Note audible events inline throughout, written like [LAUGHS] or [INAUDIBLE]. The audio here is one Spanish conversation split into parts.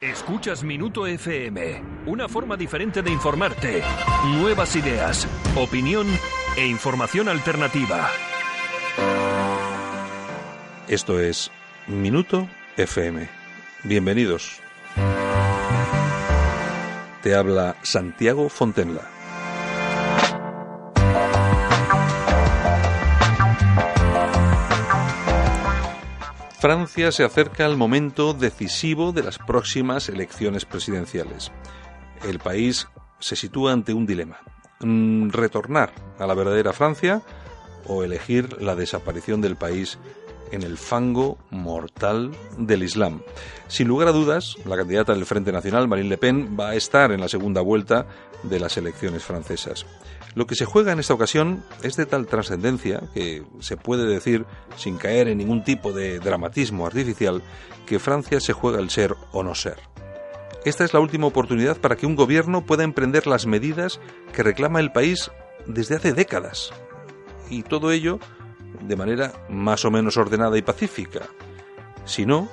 Escuchas Minuto FM, una forma diferente de informarte. Nuevas ideas, opinión e información alternativa. Esto es Minuto FM. Bienvenidos. Te habla Santiago Fontenla. Francia se acerca al momento decisivo de las próximas elecciones presidenciales. El país se sitúa ante un dilema. Mm, retornar a la verdadera Francia o elegir la desaparición del país en el fango mortal del Islam. Sin lugar a dudas, la candidata del Frente Nacional, Marine Le Pen, va a estar en la segunda vuelta de las elecciones francesas. Lo que se juega en esta ocasión es de tal trascendencia que se puede decir, sin caer en ningún tipo de dramatismo artificial, que Francia se juega el ser o no ser. Esta es la última oportunidad para que un gobierno pueda emprender las medidas que reclama el país desde hace décadas. Y todo ello de manera más o menos ordenada y pacífica. Si no,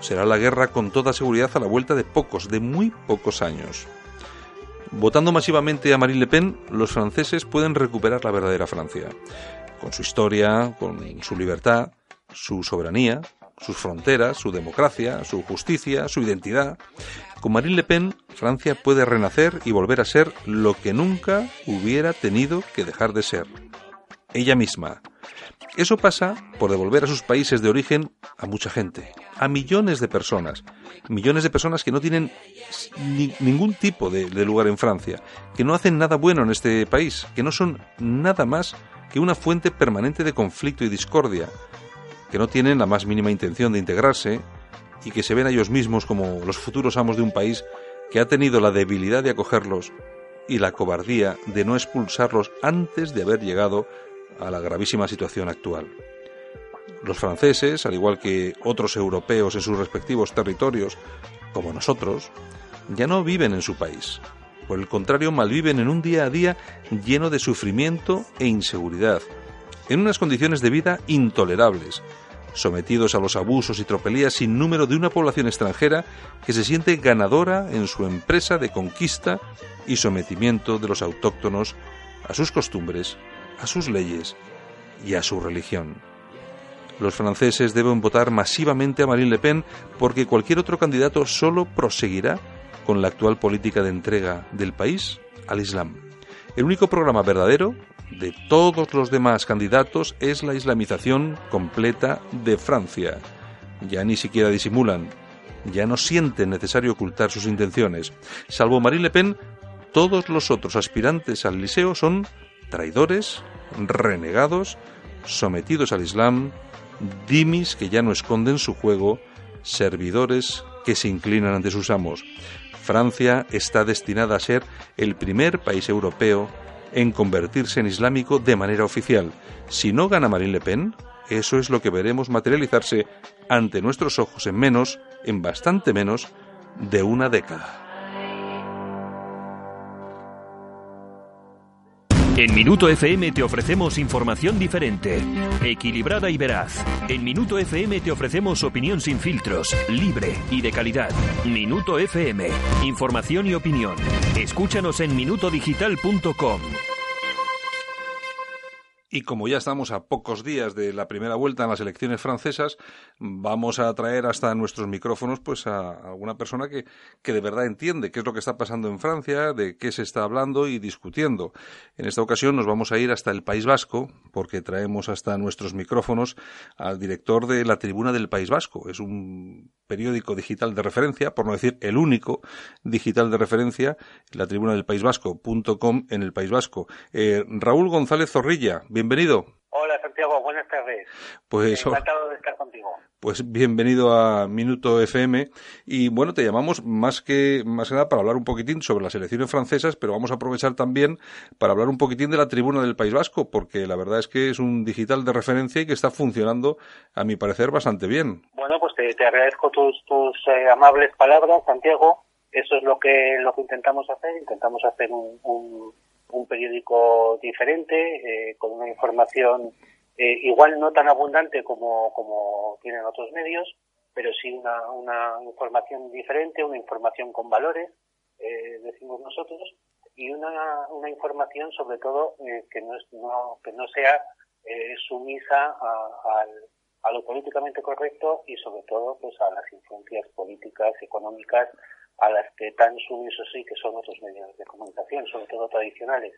será la guerra con toda seguridad a la vuelta de pocos, de muy pocos años. Votando masivamente a Marine Le Pen, los franceses pueden recuperar la verdadera Francia, con su historia, con su libertad, su soberanía, sus fronteras, su democracia, su justicia, su identidad. Con Marine Le Pen, Francia puede renacer y volver a ser lo que nunca hubiera tenido que dejar de ser. Ella misma. Eso pasa por devolver a sus países de origen a mucha gente, a millones de personas, millones de personas que no tienen ningún tipo de, de lugar en Francia, que no hacen nada bueno en este país, que no son nada más que una fuente permanente de conflicto y discordia, que no tienen la más mínima intención de integrarse y que se ven a ellos mismos como los futuros amos de un país que ha tenido la debilidad de acogerlos y la cobardía de no expulsarlos antes de haber llegado a la gravísima situación actual. Los franceses, al igual que otros europeos en sus respectivos territorios, como nosotros, ya no viven en su país. Por el contrario, malviven en un día a día lleno de sufrimiento e inseguridad, en unas condiciones de vida intolerables, sometidos a los abusos y tropelías sin número de una población extranjera que se siente ganadora en su empresa de conquista y sometimiento de los autóctonos a sus costumbres, a sus leyes y a su religión. Los franceses deben votar masivamente a Marine Le Pen porque cualquier otro candidato solo proseguirá con la actual política de entrega del país al Islam. El único programa verdadero de todos los demás candidatos es la islamización completa de Francia. Ya ni siquiera disimulan, ya no sienten necesario ocultar sus intenciones. Salvo Marine Le Pen, todos los otros aspirantes al liceo son traidores, renegados, sometidos al Islam, dimis que ya no esconden su juego, servidores que se inclinan ante sus amos. Francia está destinada a ser el primer país europeo en convertirse en islámico de manera oficial. Si no gana Marine Le Pen, eso es lo que veremos materializarse ante nuestros ojos en menos, en bastante menos, de una década. En Minuto FM te ofrecemos información diferente, equilibrada y veraz. En Minuto FM te ofrecemos opinión sin filtros, libre y de calidad. Minuto FM, información y opinión. Escúchanos en minutodigital.com. Y como ya estamos a pocos días de la primera vuelta en las elecciones francesas, vamos a traer hasta nuestros micrófonos pues a alguna persona que, que de verdad entiende qué es lo que está pasando en Francia, de qué se está hablando y discutiendo. En esta ocasión nos vamos a ir hasta el País Vasco, porque traemos hasta nuestros micrófonos al director de la Tribuna del País Vasco. Es un periódico digital de referencia, por no decir el único digital de referencia, la tribuna del País Vasco.com en el País Vasco. Eh, Raúl González Zorrilla, bienvenido. Hola Santiago, buenas tardes. Pues, Encantado de estar contigo. Pues bienvenido a Minuto FM y bueno, te llamamos más que más que nada para hablar un poquitín sobre las elecciones francesas, pero vamos a aprovechar también para hablar un poquitín de la tribuna del País Vasco, porque la verdad es que es un digital de referencia y que está funcionando, a mi parecer, bastante bien. Bueno, pues te, te agradezco tus, tus eh, amables palabras, Santiago. Eso es lo que lo que intentamos hacer. Intentamos hacer un, un, un periódico diferente, eh, con una información eh, igual no tan abundante como, como tienen otros medios, pero sí una, una información diferente, una información con valores, eh, decimos nosotros, y una, una información sobre todo eh, que, no, es, no, que no sea eh, sumisa a, a, lo políticamente correcto y sobre todo pues a las influencias políticas, económicas a las que tan sumisos sí que son otros medios de comunicación, sobre todo tradicionales.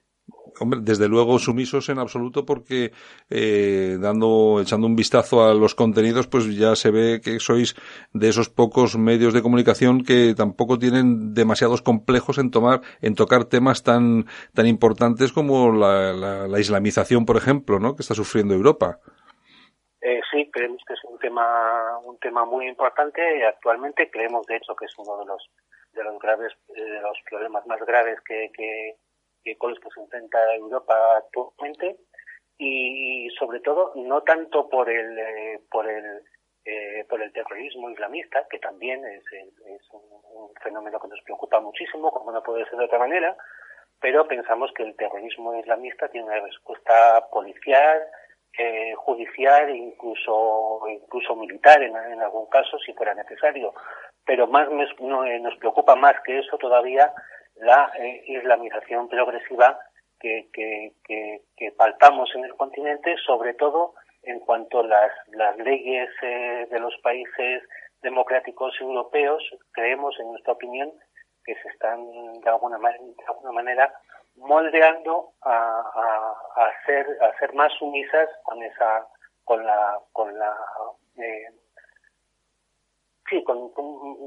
Hombre, desde luego sumisos en absoluto porque eh, dando, echando un vistazo a los contenidos, pues ya se ve que sois de esos pocos medios de comunicación que tampoco tienen demasiados complejos en tomar, en tocar temas tan, tan importantes como la, la, islamización, por ejemplo, ¿no? que está sufriendo Europa. Eh, sí, creemos que es un tema, un tema muy importante actualmente. Creemos, de hecho, que es uno de los de los graves, de los problemas más graves que, que, que con los que se enfrenta Europa actualmente. Y sobre todo no tanto por el eh, por el eh, por el terrorismo islamista que también es, es un, fenómeno que nos preocupa muchísimo como no puede ser de otra manera pero pensamos que el terrorismo islamista tiene una respuesta policial eh, judicial incluso incluso militar en, en, algún caso si fuera necesario pero más no, eh, nos preocupa más que eso todavía la eh, islamización progresiva que, que, que, que, palpamos en el continente, sobre todo en cuanto a las, las leyes eh, de los países democráticos europeos, creemos, en nuestra opinión, que se están de alguna, de alguna manera moldeando a, a, a, ser, a ser más sumisas con esa con la con la eh, sí con,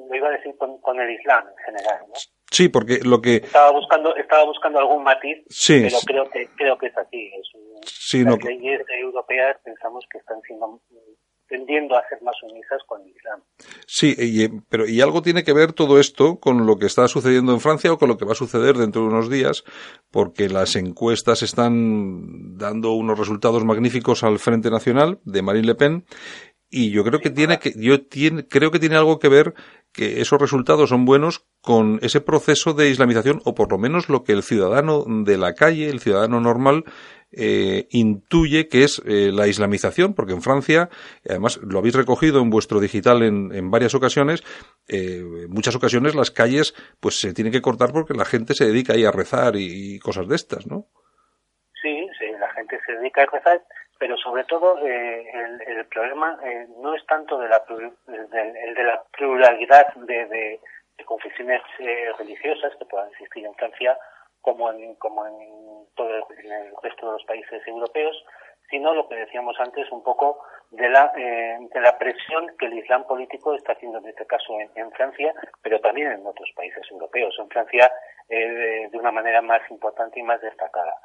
me iba a decir con, con el Islam en general ¿no? Sí, porque lo que estaba buscando estaba buscando algún matiz, pero creo que creo que es así. Es sí, las leyes europeas pensamos que están siendo tendiendo a ser más sumisas con el Islam. Sí, y, pero y algo tiene que ver todo esto con lo que está sucediendo en Francia o con lo que va a suceder dentro de unos días, porque las encuestas están dando unos resultados magníficos al Frente Nacional de Marine Le Pen y yo creo que tiene que yo tiene, creo que tiene algo que ver que esos resultados son buenos con ese proceso de islamización o por lo menos lo que el ciudadano de la calle, el ciudadano normal eh, intuye que es eh, la islamización, porque en Francia, además lo habéis recogido en vuestro digital en, en varias ocasiones, eh, en muchas ocasiones las calles pues se tienen que cortar porque la gente se dedica ahí a rezar y, y cosas de estas, ¿no? Sí, sí, la gente se dedica a rezar pero sobre todo eh, el, problema eh, no es tanto de la, de, el de la pluralidad de, de, de confesiones eh, religiosas que puedan existir en Francia como en, como en todo el, en el resto de los países europeos, sino lo que decíamos antes un poco de la, eh, de la presión que el Islam político está haciendo en este caso en, en Francia, pero también en otros países europeos. En Francia eh, de una manera más importante y más destacada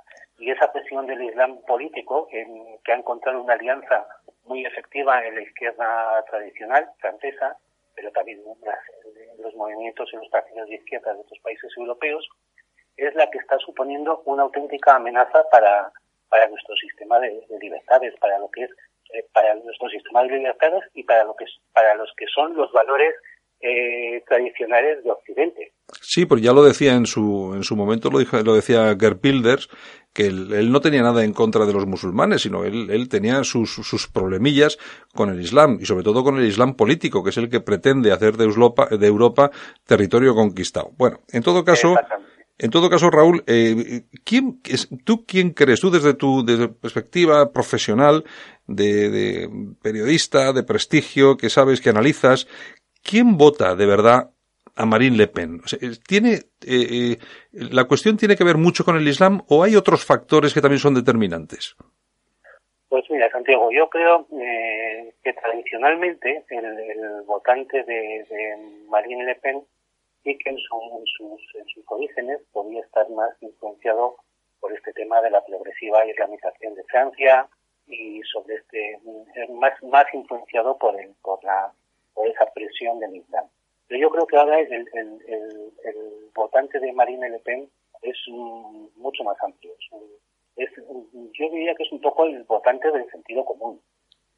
y esa presión del Islam político, que ha encontrado una alianza muy efectiva en la izquierda tradicional francesa, pero también en los movimientos y los partidos de izquierda de otros países europeos, es la que está suponiendo una auténtica amenaza para, para nuestro sistema de, de libertades, para lo que es eh, para nuestro sistema de libertades y para lo que para los que son los valores eh, tradicionales de Occidente. Sí, porque ya lo decía en su, en su momento, lo, dijo, lo decía Gerd Pilders, que él, él, no tenía nada en contra de los musulmanes, sino él, él tenía sus, sus, problemillas con el Islam y sobre todo con el Islam político, que es el que pretende hacer de Europa, de Europa territorio conquistado. Bueno, en todo caso, en todo caso, Raúl, eh, ¿quién, ¿tú quién crees, tú desde tu desde perspectiva profesional, de, de periodista, de prestigio, que sabes, que analizas, ¿quién vota de verdad a Marine Le Pen? O sea, ¿tiene, eh, eh, ¿La cuestión tiene que ver mucho con el Islam o hay otros factores que también son determinantes? Pues mira, Santiago, yo creo eh, que tradicionalmente el, el votante de, Marine Le Pen sí que en, su, en, sus, en sus orígenes podía estar más influenciado por este tema de la progresiva islamización de Francia y sobre este más más influenciado por el por la por esa presión del Islam. Pero yo creo que ahora el, el, el, el votante de Marine Le Pen es um, mucho más amplio. Es, un, es, yo diría que es un poco el votante del sentido común.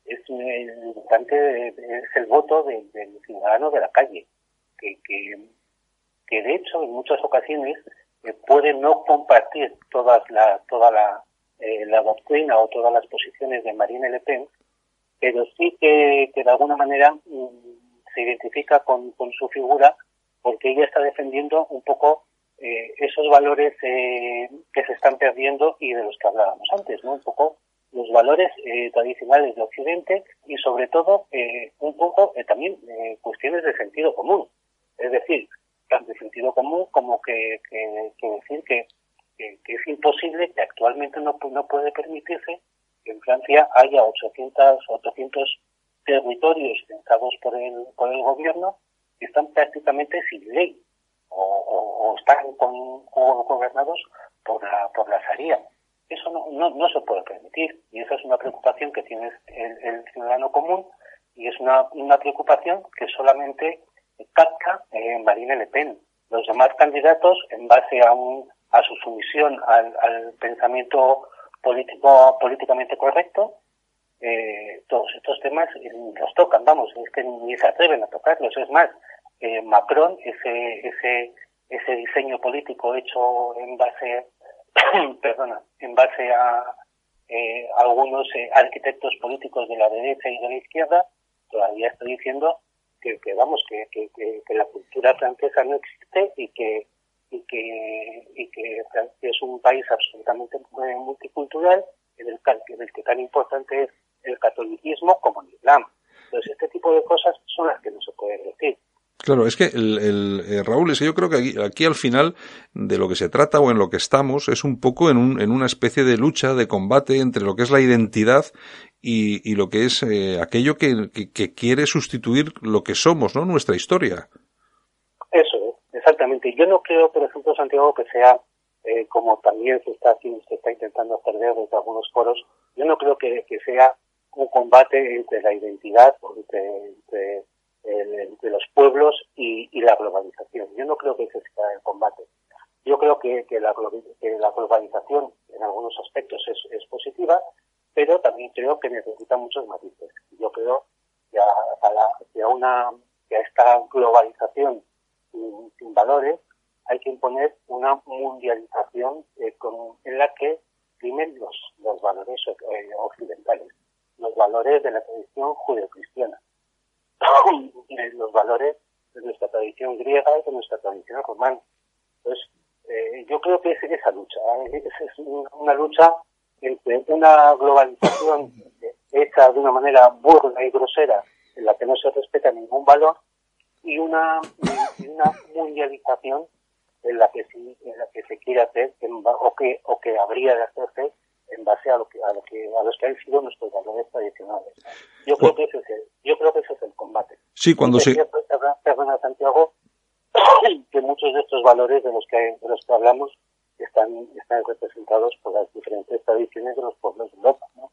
Es el votante, es el voto de, del ciudadano de la calle, que, que, que de hecho en muchas ocasiones eh, puede no compartir todas la, toda la, eh, la doctrina o todas las posiciones de Marine Le Pen, pero sí que, que de alguna manera se identifica con, su figura porque ella está defendiendo un poco eh, esos valores eh, que se están perdiendo y de los que hablábamos antes, ¿no? Un poco los valores eh, tradicionales de Occidente y sobre todo un poco también cuestiones de sentido común. Es decir, tanto de sentido común como que, decir que, es imposible, que actualmente no, no puede permitirse que en Francia haya 800, 800 territorios pensados por el, por el gobierno que están prácticamente sin ley o, están con, gobernados por la, por la Sharia. Eso no, no, se puede permitir y esa es una preocupación que tiene el, ciudadano común y es una, una preocupación que solamente capta eh, Marine Le Pen. Los demás candidatos, en base a, un, a su sumisión al, al pensamiento político políticamente correcto, eh, todos estos temas los tocan, vamos, es que ni se atreven a tocarlos. Es más, eh, Macron, ese, ese, ese diseño político hecho en base, [COUGHS] perdona, en base a eh, algunos eh, arquitectos políticos de la derecha y de la izquierda, todavía está diciendo que, que vamos, que, que, que, la cultura francesa no existe y que y que, que Francia es un país absolutamente multicultural en el, en el que tan importante es el catolicismo como el islam. Entonces, este tipo de cosas son las que no se pueden decir. Claro, es que el, el eh, Raúl, es que yo creo que aquí, al final de lo que se trata o en lo que estamos es un poco en, un, en una especie de lucha, de combate entre lo que es la identidad y, y lo que es eh, aquello que, que, quiere sustituir lo que somos, ¿no? Nuestra historia. Eso, exactamente. Yo no creo, por ejemplo, Santiago, que sea eh, como también se está haciendo, se está intentando hacer desde algunos foros, yo no creo que, que sea un combate entre la identidad, entre, entre, los pueblos y, la globalización. Yo no creo que ese sea el combate. Yo creo que, que, la, globalización en algunos aspectos es, es, positiva, pero también creo que necesita muchos matices. Yo creo que a, una, que a esta globalización sin, valores hay que imponer una mundialización eh, en la que primen los, los valores eh, occidentales los valores de la tradición judeocristiana, [COUGHS] los valores de nuestra tradición griega y de nuestra tradición romana. Entonces, eh, yo creo que es esa lucha, ¿eh? es, una lucha entre una globalización [COUGHS] hecha de una manera burda y grosera, en la que no se respeta ningún valor, y una mundialización en la que sí, en la que se quiere hacer, o que, o que habría de hacerse en base a lo que a lo que a los que han sido nuestros valores tradicionales. Yo creo que ese es el, yo creo que ese es el combate. Sí, cuando se perdona Santiago [COUGHS] que muchos de estos valores de los que de los que hablamos están están representados por las diferentes tradiciones de los pueblos de Europa, ¿no?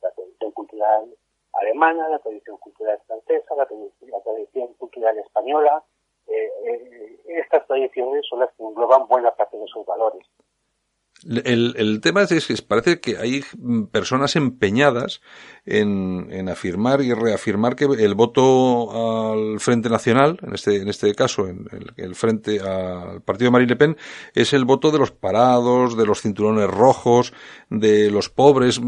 La tradición cultural alemana, la tradición cultural francesa, la, tradición cultural española, eh, eh, estas tradiciones son las que engloban buena parte de sus valores. El, el tema es que parece que hay personas empeñadas en, en, afirmar y reafirmar que el voto al Frente Nacional, en este, en este caso, en el, Frente al partido de Marine Le Pen, es el voto de los parados, de los cinturones rojos, de los pobres.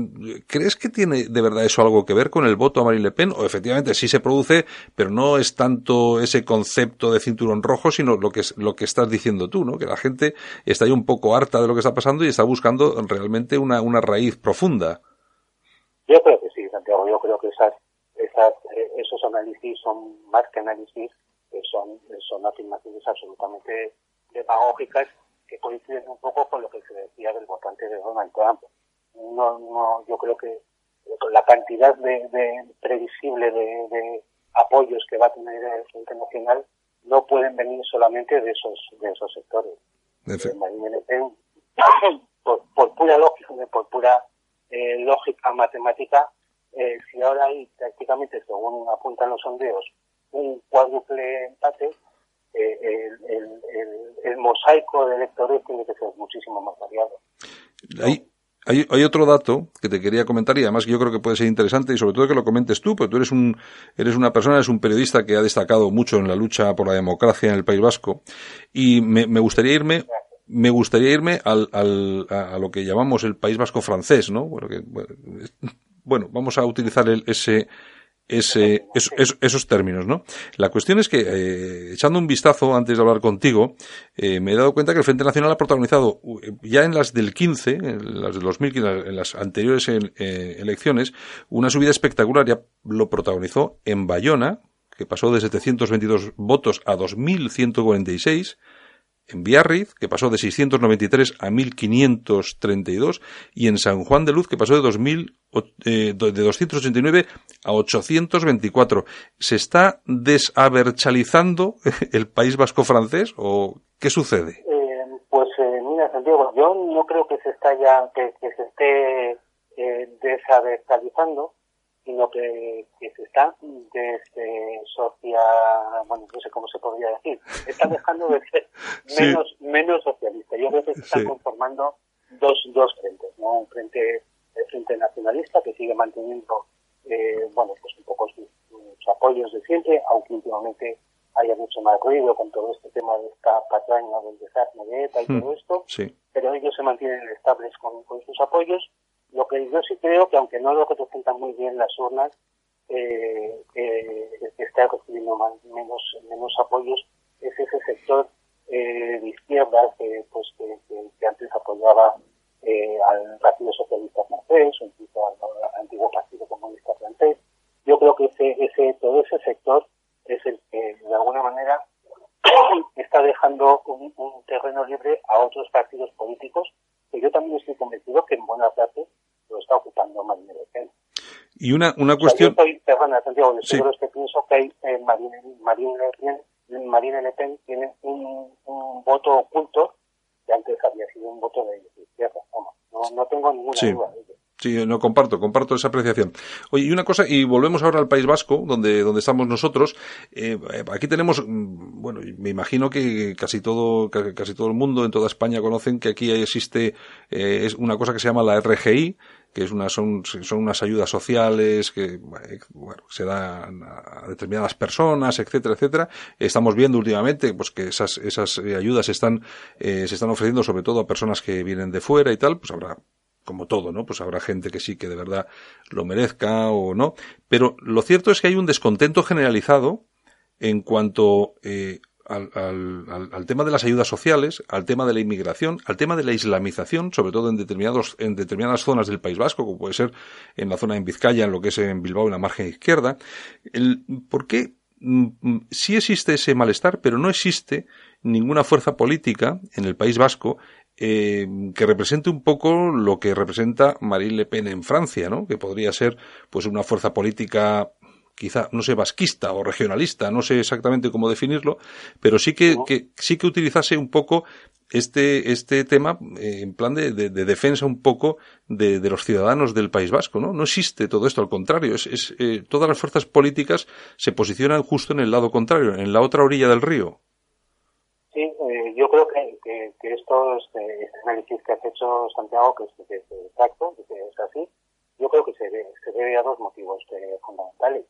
¿Crees que tiene de verdad eso algo que ver con el voto a Marine Le Pen? O efectivamente sí se produce, pero no es tanto ese concepto de cinturón rojo, sino lo que, lo que estás diciendo tú, ¿no? Que la gente está ahí un poco harta de lo que está pasando y está buscando realmente una, una raíz profunda. Yo creo que sí, Santiago. Yo creo que esas, esas, eh, esos análisis son más que análisis, son, son afirmaciones absolutamente demagógicas que coinciden un poco con lo que se decía del votante de Donald Trump. No, no, yo creo que la cantidad de, de previsible de, de, apoyos que va a tener el Frente Nacional no pueden venir solamente de esos de esos sectores. [COUGHS] por, por pura lógica, por pura eh, lógica matemática, eh, si ahora hay prácticamente, según apuntan los sondeos, un cuádruple empate, el, mosaico de electores tiene que ser muchísimo más variado. Hay, otro dato que te quería comentar y además yo creo que puede ser interesante y sobre todo que lo comentes tú, porque tú eres un, eres una persona, eres un periodista que ha destacado mucho en la lucha por la democracia en el País Vasco y me, gustaría irme me gustaría irme al, al, a, lo que llamamos el País Vasco francés, ¿no? Bueno, que, bueno, vamos a utilizar el, ese, ese, esos términos, ¿no? La cuestión es que, eh, echando un vistazo antes de hablar contigo, eh, me he dado cuenta que el Frente Nacional ha protagonizado ya en las del 15, en las del 2015, en las anteriores eh, elecciones, una subida espectacular. Ya lo protagonizó en Bayona, que pasó de 722 votos a 2.146 en Biarritz, que pasó de 693 a 1532, y en San Juan de Luz, que pasó de, 2000, eh, de 289 a 824. ¿Se está desaberchalizando [LAUGHS] el país vasco francés o qué sucede? Eh, pues eh, mira, Santiago, yo no creo que se, está ya, que, se esté eh, desaberchalizando sino que, que se está desde socia, bueno, no sé cómo se podría decir, está dejando de ser [LAUGHS] menos, menos socialista. Yo creo que se están conformando dos, dos frentes, ¿no? Un frente, el frente nacionalista que sigue manteniendo, eh, bueno, pues un poco sus, apoyos de siempre, aunque últimamente haya mucho más ruido con todo este tema de esta patraña del desastre de ETA y hmm. todo esto, pero ellos se mantienen estables con, con sus apoyos lo que yo sí creo que aunque no lo representan muy bien las urnas, eh, eh, está recibiendo menos, apoyos es ese sector eh, de izquierda que, pues, antes apoyaba eh, al Partido Socialista francés o incluso al, antiguo Partido Comunista francés. Yo creo que ese, ese, todo ese sector es el que de alguna manera está dejando un, un terreno libre a otros partidos políticos que yo también estoy convencido que en buena parte lo está ocupando Marine Le Pen. Y una, una cuestión... Yo estoy, perdona, Santiago, sí. es que pienso que hay, eh, Marine, Marine, Marine Le Pen tiene un, un voto oculto que antes había sido un voto de izquierda. No, no tengo ninguna sí. duda de ello. Sí, no comparto, comparto esa apreciación. Oye, y una cosa, y volvemos ahora al País Vasco, donde, donde estamos nosotros. Eh, aquí tenemos, me imagino que casi todo, casi todo el mundo en toda España conocen que aquí existe eh, es una cosa que se llama la RGI, que es una, son, son unas ayudas sociales que bueno, se dan a determinadas personas, etcétera, etcétera. Estamos viendo últimamente pues que esas, esas ayudas están, eh, se están ofreciendo sobre todo a personas que vienen de fuera y tal, pues habrá como todo, ¿no? Pues habrá gente que sí que de verdad lo merezca o no. Pero lo cierto es que hay un descontento generalizado en cuanto eh, al, al, al, tema de las ayudas sociales, al tema de la inmigración, al tema de la islamización, sobre todo en determinados, en determinadas zonas del País Vasco, como puede ser en la zona de Vizcaya, en lo que es en Bilbao, en la margen izquierda. ¿Por qué? Mm, mm, sí existe ese malestar, pero no existe ninguna fuerza política en el País Vasco eh, que represente un poco lo que representa Marine Le Pen en Francia, ¿no? Que podría ser, pues, una fuerza política quizá, no sé, vasquista o regionalista, no sé exactamente cómo definirlo, pero sí que, que sí que utilizase un poco este, este tema eh, en plan de, de, de, defensa un poco de, de, los ciudadanos del País Vasco, ¿no? No existe todo esto, al contrario, es, es eh, todas las fuerzas políticas se posicionan justo en el lado contrario, en la otra orilla del río. Sí, eh, yo creo que, que, que esto, este, este, análisis que has hecho, Santiago, que es, que es exacto, que es así, yo creo que se debe, se debe a dos motivos eh, fundamentales.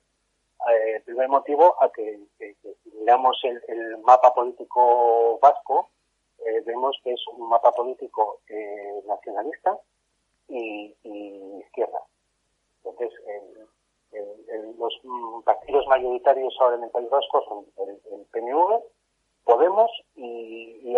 Eh, el primer motivo, a que, si miramos el, el, mapa político vasco, eh, vemos que es un mapa político eh, nacionalista y, izquierda. Entonces, el, los partidos mayoritarios ahora en el País Vasco son el, el PNV, Podemos y, y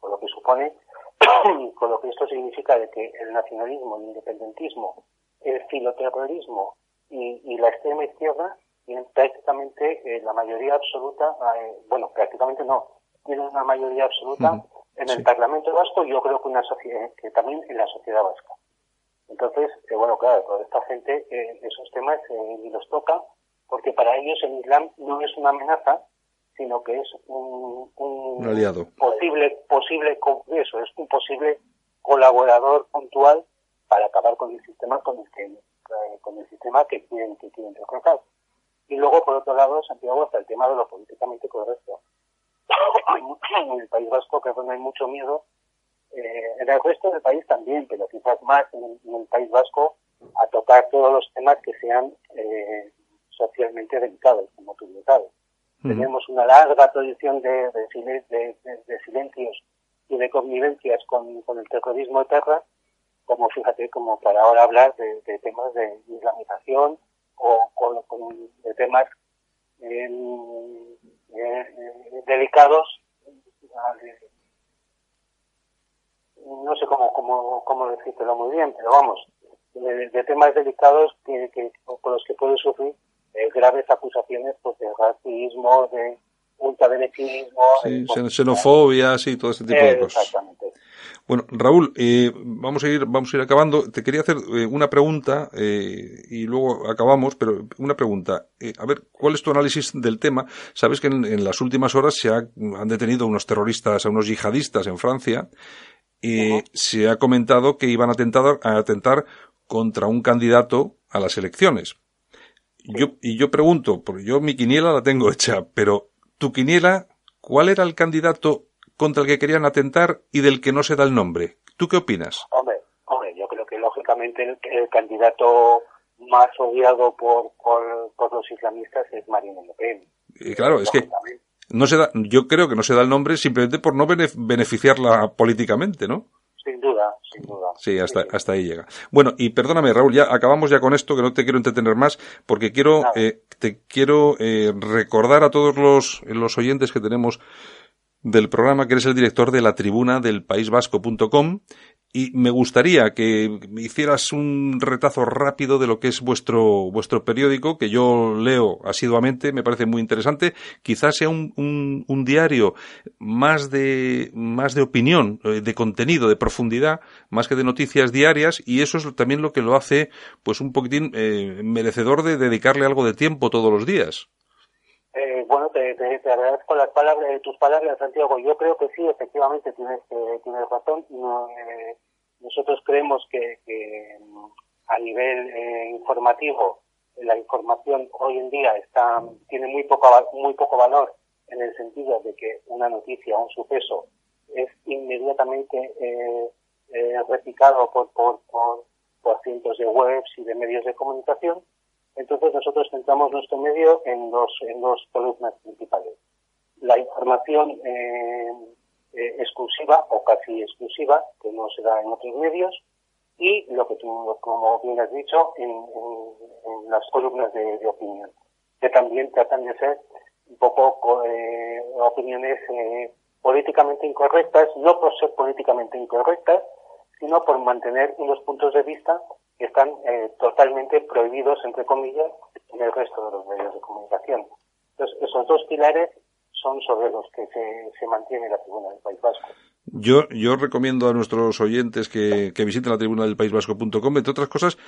con lo que supone, [COUGHS] con lo que esto significa de que el nacionalismo, el independentismo, el filoterrorismo y, y la extrema izquierda tienen prácticamente eh, la mayoría absoluta, eh, bueno, prácticamente no, tienen una mayoría absoluta uh -huh. en el sí. Parlamento vasco y yo creo que, una sociedad, que también en la sociedad vasca. Entonces, eh, bueno, claro, toda esta gente eh, esos temas eh, ni los toca porque para ellos el Islam no es una amenaza, sino que es un, un, un aliado. posible, posible, eso, es un posible colaborador puntual para acabar con el sistema con el que, eh, con el sistema que quieren, que quieren reclutar. Y luego, por otro lado, Santiago, está el tema de lo políticamente correcto. [COUGHS] en el País Vasco, que donde hay mucho miedo, eh, en el resto del país también, pero quizás más en, en, el País Vasco, a tocar todos los temas que sean eh, socialmente delicados, como tú sabes. Tenemos una larga tradición de, de, de, de, silencios y de convivencias con, con el terrorismo de terra, como fíjate, como para ahora hablar de, temas de islamización o con, de temas delicados no sé cómo, cómo, cómo decírtelo muy bien, pero vamos, de, temas delicados que, que, con los que puede sufrir eh, graves acusaciones pues, de racismo, de Sí, xenofobia, sí, todo ese tipo de eh, cosas. Exactamente. Bueno, Raúl, eh, vamos a ir, vamos a ir acabando. Te quería hacer eh, una pregunta eh, y luego acabamos, pero una pregunta. A ver, ¿cuál es tu análisis del tema? Sabes que en, en las últimas horas se ha, han detenido unos terroristas, a unos yihadistas en Francia y se ha comentado que iban a atentar, a atentar contra un candidato a las elecciones. Yo, y yo pregunto, porque yo mi quiniela la tengo hecha, pero tu quiniela, ¿cuál era el candidato contra el que querían atentar y del que no se da el nombre? ¿Tú qué opinas? Hombre, hombre yo creo que lógicamente el, candidato más odiado por, por, por, los islamistas es Marine Le Pen. Y claro, es que no se da, yo creo que no se da el nombre simplemente por no beneficiarla políticamente, ¿no? Sin duda, sin duda. Sí, hasta, hasta ahí llega. Bueno, y perdóname, Raúl, ya acabamos ya con esto, que no te quiero entretener más, porque quiero, eh, te quiero eh, recordar a todos los, los oyentes que tenemos del programa, que eres el director de la tribuna del paisvasco.com y me gustaría que me hicieras un retazo rápido de lo que es vuestro, vuestro periódico, que yo leo asiduamente, me parece muy interesante. Quizás sea un, un, un diario más de, más de opinión, eh, de contenido, de profundidad, más que de noticias diarias, y eso es también lo que lo hace, pues un poquitín eh, merecedor de dedicarle algo de tiempo todos los días. Eh, te, agradezco las palabras, eh, tus palabras, Santiago. Yo creo que sí, efectivamente tienes, eh, tienes razón. Eh, nosotros creemos que, que a nivel informativo la información hoy en día está tiene muy poco muy poco valor en el sentido de que una noticia un suceso es inmediatamente replicado por, por, por, por cientos de webs y de medios de comunicación entonces nosotros centramos nuestro medio en dos, en dos columnas principales. La información eh, eh, exclusiva o casi exclusiva, que no se da en otros medios, y lo que tú, como bien has dicho, en, las columnas de, opinión, que también tratan de ser un poco eh, opiniones políticamente incorrectas, no por ser políticamente incorrectas, sino por mantener unos puntos de vista que están eh, totalmente prohibidos, entre comillas, en el resto de los medios de comunicación. Entonces, esos dos pilares son sobre los que se, se mantiene la tribuna del País Vasco. Yo, yo recomiendo a nuestros oyentes que, que visiten la tribuna del País Vasco.com, entre otras cosas,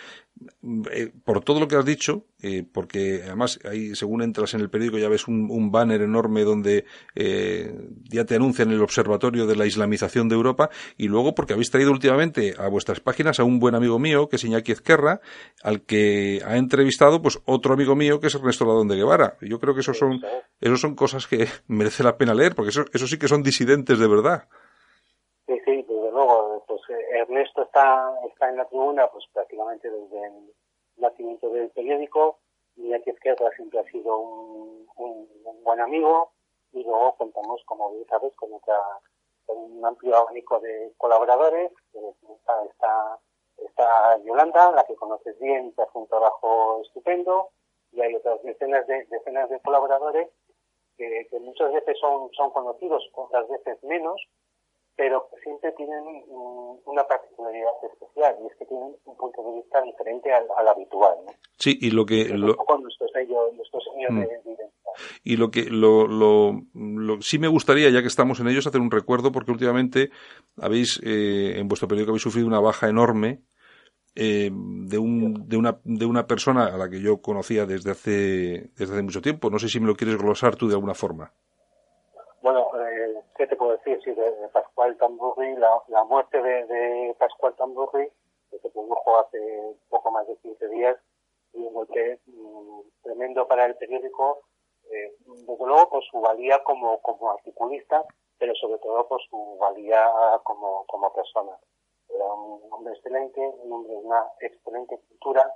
eh, por todo lo que has dicho, eh, porque además ahí, según entras en el periódico, ya ves un, un banner enorme donde eh, ya te anuncian el observatorio de la islamización de Europa, y luego porque habéis traído últimamente a vuestras páginas a un buen amigo mío, que es Iñaki Ezquerra, al que ha entrevistado pues otro amigo mío, que es Ernesto Ladón de Guevara. Yo creo que esos son, esos son cosas que [LAUGHS] merece la pena leer, porque eso, eso sí que son disidentes de verdad. Sí, sí, desde luego. Pues eh, Ernesto está, está en la tribuna pues prácticamente desde el nacimiento del periódico. y aquí Izquierda siempre ha sido un, un, buen amigo y luego contamos, como bien sabes, con, otra, con un amplio abanico de colaboradores. Está, está, está Yolanda, la que conoces bien, que hace un trabajo estupendo y hay otras decenas de, decenas de colaboradores que, que muchas veces son, son conocidos, otras veces menos, pero siempre tienen una particularidad especial y es que tienen un punto de vista diferente al, habitual. ¿no? Sí, y lo que... Lo... nuestro sello, nuestro mm. de, y lo que lo, lo, lo, sí me gustaría, ya que estamos en ellos, hacer un recuerdo, porque últimamente habéis, eh, en vuestro periódico habéis sufrido una baja enorme eh, de, un, de, una, de una persona a la que yo conocía desde hace, desde hace mucho tiempo. No sé si me lo quieres glosar tú de alguna forma. ¿Qué te puedo decir? Sí, de, Pascual Tamburri, la, la muerte de, de Pascual Tamburri, que se produjo hace poco más de 15 días, y un golpe mm, tremendo para el periódico, eh, desde luego por su valía como, como articulista, pero sobre todo por su valía como, como persona. Era un hombre excelente, un hombre de una excelente cultura,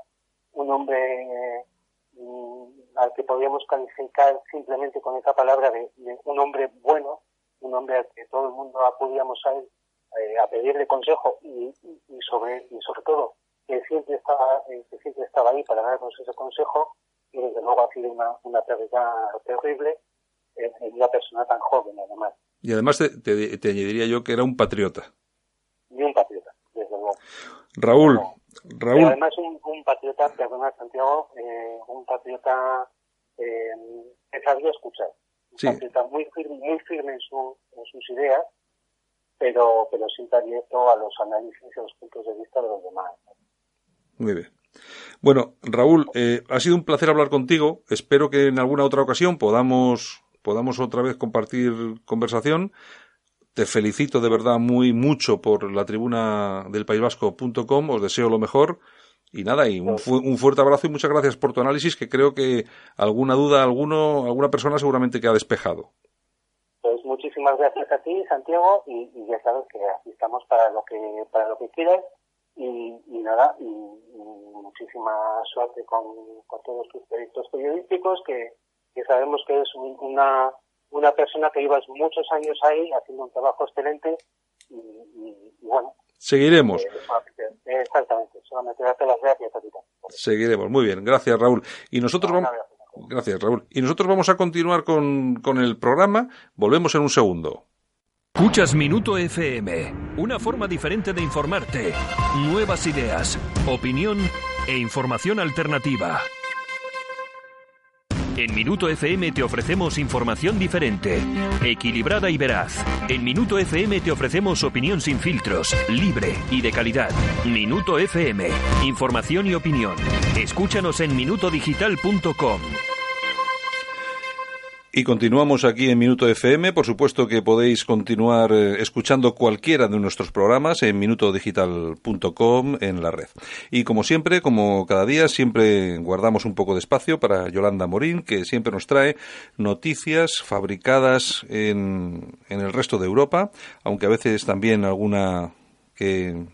un hombre eh, al que podríamos calificar simplemente con esa palabra de, un hombre bueno, un hombre al que todo el mundo acudíamos a él eh, a pedirle consejo y, y, sobre y sobre todo que siempre estaba, que siempre estaba ahí para darnos ese consejo y desde luego ha sido una, una pérdida terrible en, una persona tan joven además. Y además te, te, añadiría yo que era un patriota. Y un patriota, desde luego. Raúl, Raúl. además un, un patriota, perdona Santiago, eh, un patriota eh, que sabía escuchar. Patriota muy firme, muy firme en, su, en sus ideas, pero, pero siempre abierto a los análisis y a los puntos de vista de los demás. Muy bien. Bueno, Raúl, eh, ha sido un placer hablar contigo. Espero que en alguna otra ocasión podamos, podamos otra vez compartir conversación. Te felicito de verdad muy mucho por la tribuna del País Vasco.com. Os deseo lo mejor. Y nada, y un, un, fuerte abrazo y muchas gracias por tu análisis, que creo que alguna duda, alguno, alguna persona seguramente que ha despejado. Pues muchísimas gracias a ti, Santiago, y, y ya sabes que aquí estamos para lo que, para lo que quieras y, nada, y, muchísima suerte con, todos tus proyectos periodísticos, que, sabemos que es una, una persona que llevas muchos años ahí haciendo un trabajo excelente y, bueno. Seguiremos. Exactamente, solamente darte las gracias a ti. Seguiremos, muy bien, gracias Raúl. Y nosotros vamos... Gracias Raúl. Y nosotros vamos a continuar con, con el programa, volvemos en un segundo. Escuchas Minuto FM, una forma diferente de informarte. Nuevas ideas, opinión e información alternativa. En Minuto FM te ofrecemos información diferente, equilibrada y veraz. En Minuto FM te ofrecemos opinión sin filtros, libre y de calidad. Minuto FM, información y opinión. Escúchanos en minutodigital.com. Y continuamos aquí en Minuto FM. Por supuesto que podéis continuar eh, escuchando cualquiera de nuestros programas en minutodigital.com en la red. Y como siempre, como cada día, siempre guardamos un poco de espacio para Yolanda Morín, que siempre nos trae noticias fabricadas en, en el resto de Europa, aunque a veces también alguna que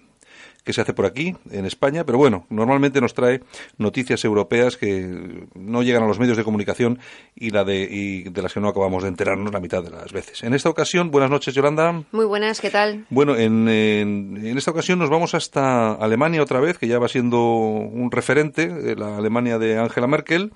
que se hace por aquí, en España, pero bueno, normalmente nos trae noticias europeas que no llegan a los medios de comunicación y, la de, y de las que no acabamos de enterarnos la mitad de las veces. En esta ocasión, buenas noches, Yolanda. Muy buenas, ¿qué tal? Bueno, en, en, esta ocasión nos vamos hasta Alemania otra vez, que ya va siendo un referente, la Alemania de Angela Merkel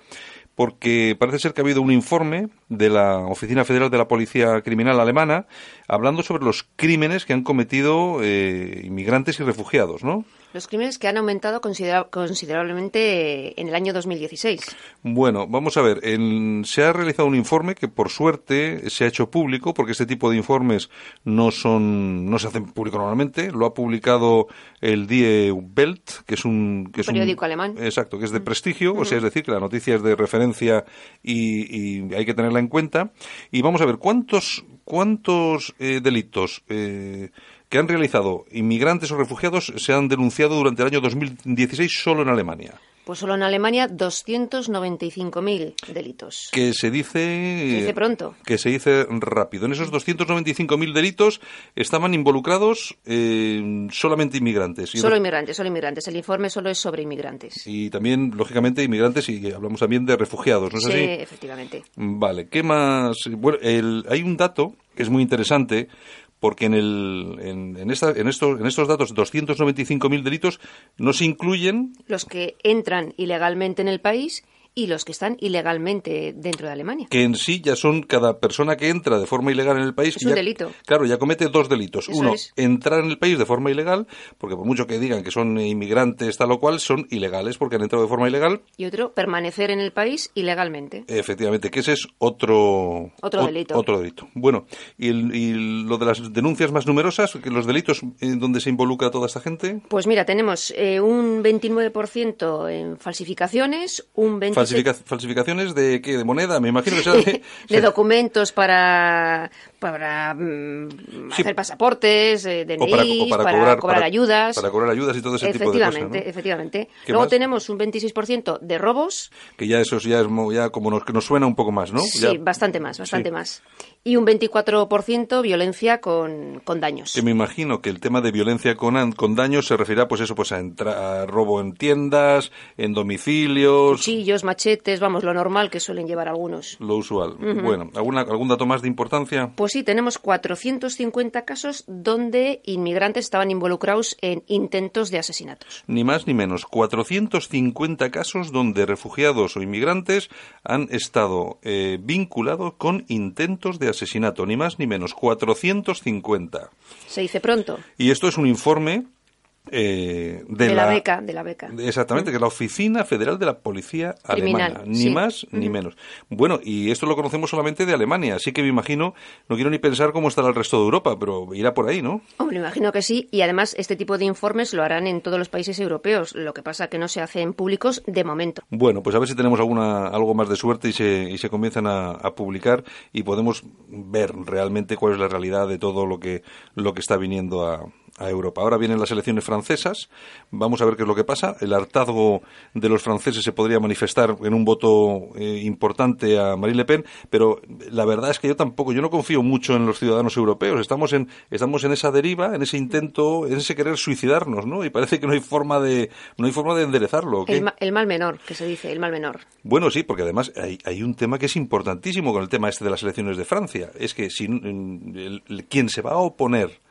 porque parece ser que ha habido un informe de la Oficina Federal de la Policía Criminal Alemana hablando sobre los crímenes que han cometido eh, inmigrantes y refugiados, ¿no? Los crímenes que han aumentado considerablemente en el año 2016. Bueno, vamos a ver. se ha realizado un informe que, por suerte, se ha hecho público, porque este tipo de informes no son no se hacen público normalmente. Lo ha publicado el Die Welt, que es un que es periódico alemán. Exacto, que es de mm. prestigio, o sea, es decir, que la noticia es de referencia y, hay que tenerla en cuenta. Y vamos a ver cuántos cuántos eh, delitos. Eh, que han realizado inmigrantes o refugiados se han denunciado durante el año 2016 solo en Alemania. Pues solo en Alemania 295.000 delitos. Que se dice... Se dice pronto. Que se dice rápido. En esos 295.000 delitos estaban involucrados eh, solamente inmigrantes. Solo inmigrantes, solo inmigrantes. El informe solo es sobre inmigrantes. Y también, lógicamente, inmigrantes y hablamos también de refugiados, ¿no es sí, así? efectivamente. Vale, ¿qué más? Bueno, hay un dato que es muy interesante porque en, el, en, en, esta, en, estos, en estos datos 295.000 delitos no se incluyen los que entran ilegalmente en el país y los que están ilegalmente dentro de Alemania. Que en sí ya son cada persona que entra de forma ilegal en el país. Es un delito. Claro, ya comete dos delitos. Uno, entrar en el país de forma ilegal, porque por mucho que digan que son inmigrantes tal o cual, son ilegales porque han entrado de forma ilegal. Y otro, permanecer en el país ilegalmente. Efectivamente, que ese es otro, otro delito. Otro delito. Bueno, y, lo de las denuncias más numerosas, que los delitos en donde se involucra toda esta gente. Pues mira, tenemos eh, un 29% en falsificaciones, un 20% ¿Falsificaciones de qué? ¿De moneda? Me imagino que sea de, [LAUGHS] documentos para, para mm, hacer pasaportes, eh, de para, cobrar, ayudas. Para cobrar ayudas y todo ese tipo de cosas. Efectivamente, efectivamente. Luego tenemos un 26% de robos. Que ya eso ya es ya como nos, nos suena un poco más, ¿no? Sí, bastante más, bastante más y un 24% violencia con, con, daños. Que me imagino que el tema de violencia con, con daños se referirá pues eso pues a, robo en tiendas, en domicilios, cuchillos, machetes, vamos, lo normal que suelen llevar algunos. Lo usual. Bueno, ¿alguna, ¿algún dato más de importancia? Pues sí, tenemos 450 casos donde inmigrantes estaban involucrados en intentos de asesinatos. Ni más ni menos, 450 casos donde refugiados o inmigrantes han estado eh, vinculados con intentos de asesinato, ni más ni menos, 450. Se dice pronto. Y esto es un informe eh, de, la, beca, de la beca. Exactamente, que es la Oficina Federal de la Policía Alemana, ni más ni menos. Bueno, y esto lo conocemos solamente de Alemania, así que me imagino, no quiero ni pensar cómo estará el resto de Europa, pero irá por ahí, ¿no? Hombre, me imagino que sí, y además este tipo de informes lo harán en todos los países europeos, lo que pasa que no se hacen públicos de momento. Bueno, pues a ver si tenemos alguna algo más de suerte y se, y se comienzan a, a publicar y podemos ver realmente cuál es la realidad de todo lo que, lo que está viniendo a, a Europa. Ahora vienen las elecciones francesas, vamos a ver qué es lo que pasa. El hartazgo de los franceses se podría manifestar en un voto eh, importante a Marine Le Pen, pero la verdad es que yo tampoco, yo no confío mucho en los ciudadanos europeos. Estamos en, estamos en esa deriva, en ese intento, en ese querer suicidarnos, ¿no? Y parece que no hay forma de, no hay forma de enderezarlo. El, mal menor, que se dice, el mal menor. Bueno, sí, porque además hay, un tema que es importantísimo con el tema este de las elecciones de Francia. Es que si, quien se va a oponer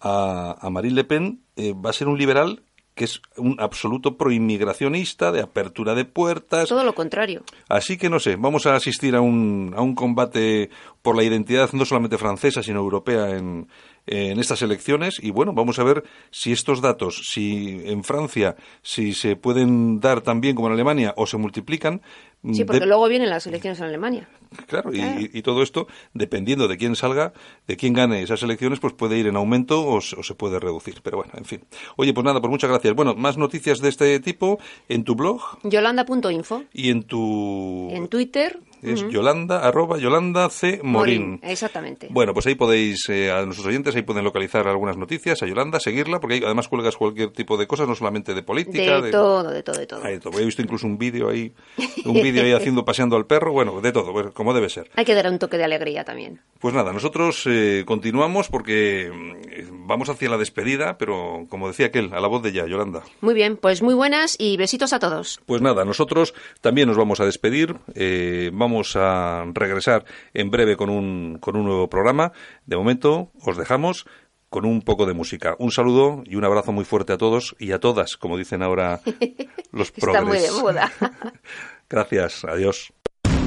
a, Marine Le Pen eh, va a ser un liberal que es un absoluto proinmigracionista, de apertura de puertas. Todo lo contrario. Así que no sé, vamos a asistir a un, a un combate por la identidad no solamente francesa, sino europea en, en estas elecciones y bueno, vamos a ver si estos datos, si en Francia, si se pueden dar también como en Alemania o se multiplican. Sí, porque luego vienen las elecciones en Alemania. Claro, y, todo esto, dependiendo de quién salga, de quién gane esas elecciones, pues puede ir en aumento o, se puede reducir. Pero bueno, en fin. Oye, pues nada, pues muchas gracias. Bueno, más noticias de este tipo en tu blog. Yolanda.info. Y en tu... En Twitter. Es Yolanda, arroba Yolanda C. Morín. Exactamente. Bueno, pues ahí podéis, eh, a nuestros oyentes, ahí pueden localizar algunas noticias, a Yolanda, seguirla, porque ahí además cuelgas cualquier tipo de cosas, no solamente de política. De, todo, de todo, de todo. He visto incluso un vídeo ahí, un vídeo ahí [LAUGHS] haciendo, paseando al perro, bueno, de todo, pues, como debe ser. Hay que dar un toque de alegría también. Pues nada, nosotros eh, continuamos porque mm, vamos hacia la despedida, pero como decía aquel, a la voz de ya, Yolanda. Muy bien, pues muy buenas y besitos a todos. Pues nada, nosotros también nos vamos a despedir, eh, vamos a regresar en breve con un, con un nuevo programa. De momento, os dejamos con un poco de música. Un saludo y un abrazo muy fuerte a todos y a todas, como dicen ahora [LAUGHS] los progres. Está muy de moda. [LAUGHS] Gracias, adiós.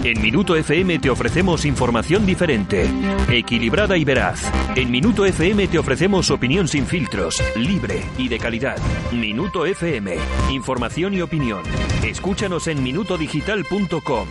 En Minuto FM te ofrecemos información diferente, equilibrada y veraz. En Minuto FM te ofrecemos opinión sin filtros, libre y de calidad. Minuto FM, información y opinión. Escúchanos en minutodigital.com.